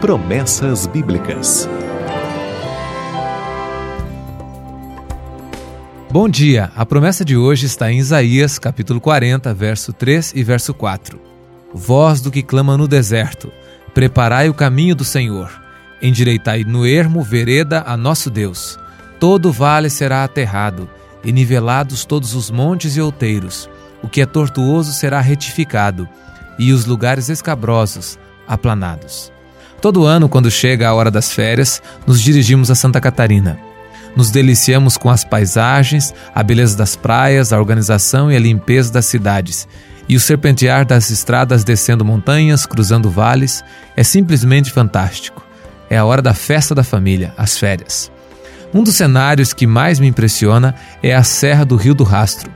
Promessas Bíblicas. Bom dia. A promessa de hoje está em Isaías, capítulo 40, verso 3 e verso 4. Voz do que clama no deserto, preparai o caminho do Senhor, endireitai no ermo vereda a nosso Deus. Todo vale será aterrado, e nivelados todos os montes e outeiros. O que é tortuoso será retificado, e os lugares escabrosos aplanados. Todo ano, quando chega a hora das férias, nos dirigimos a Santa Catarina. Nos deliciamos com as paisagens, a beleza das praias, a organização e a limpeza das cidades. E o serpentear das estradas descendo montanhas, cruzando vales, é simplesmente fantástico. É a hora da festa da família, as férias. Um dos cenários que mais me impressiona é a Serra do Rio do Rastro.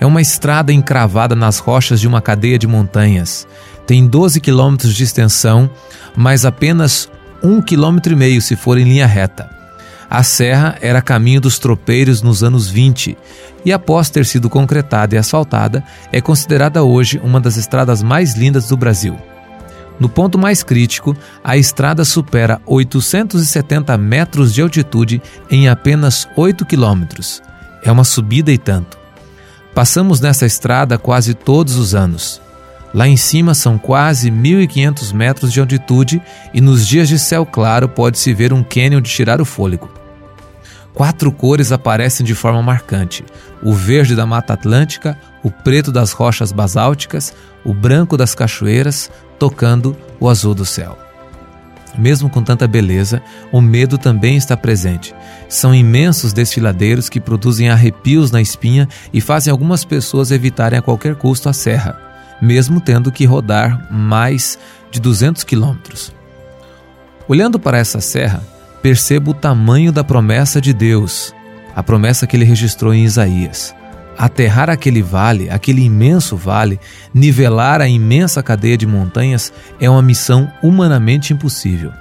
É uma estrada encravada nas rochas de uma cadeia de montanhas tem 12 quilômetros de extensão, mas apenas um quilômetro e meio se for em linha reta. A serra era caminho dos tropeiros nos anos 20 e, após ter sido concretada e asfaltada, é considerada hoje uma das estradas mais lindas do Brasil. No ponto mais crítico, a estrada supera 870 metros de altitude em apenas 8 quilômetros. É uma subida e tanto. Passamos nessa estrada quase todos os anos. Lá em cima são quase 1.500 metros de altitude e nos dias de céu claro pode-se ver um cânion de tirar o fôlego. Quatro cores aparecem de forma marcante: o verde da Mata Atlântica, o preto das rochas basálticas, o branco das cachoeiras, tocando o azul do céu. Mesmo com tanta beleza, o medo também está presente. São imensos desfiladeiros que produzem arrepios na espinha e fazem algumas pessoas evitarem a qualquer custo a serra mesmo tendo que rodar mais de 200 quilômetros. Olhando para essa serra, percebo o tamanho da promessa de Deus, a promessa que ele registrou em Isaías. Aterrar aquele vale, aquele imenso vale, nivelar a imensa cadeia de montanhas é uma missão humanamente impossível.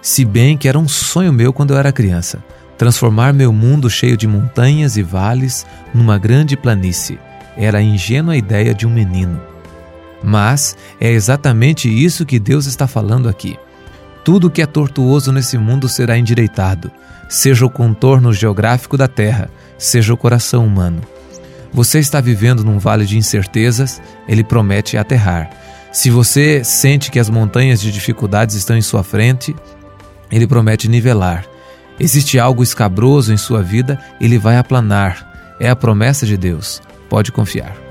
Se bem que era um sonho meu quando eu era criança, transformar meu mundo cheio de montanhas e vales numa grande planície era a ingênua ideia de um menino. Mas é exatamente isso que Deus está falando aqui. Tudo que é tortuoso nesse mundo será endireitado, seja o contorno geográfico da terra, seja o coração humano. Você está vivendo num vale de incertezas, ele promete aterrar. Se você sente que as montanhas de dificuldades estão em sua frente, ele promete nivelar. Existe algo escabroso em sua vida, ele vai aplanar. É a promessa de Deus. Pode confiar.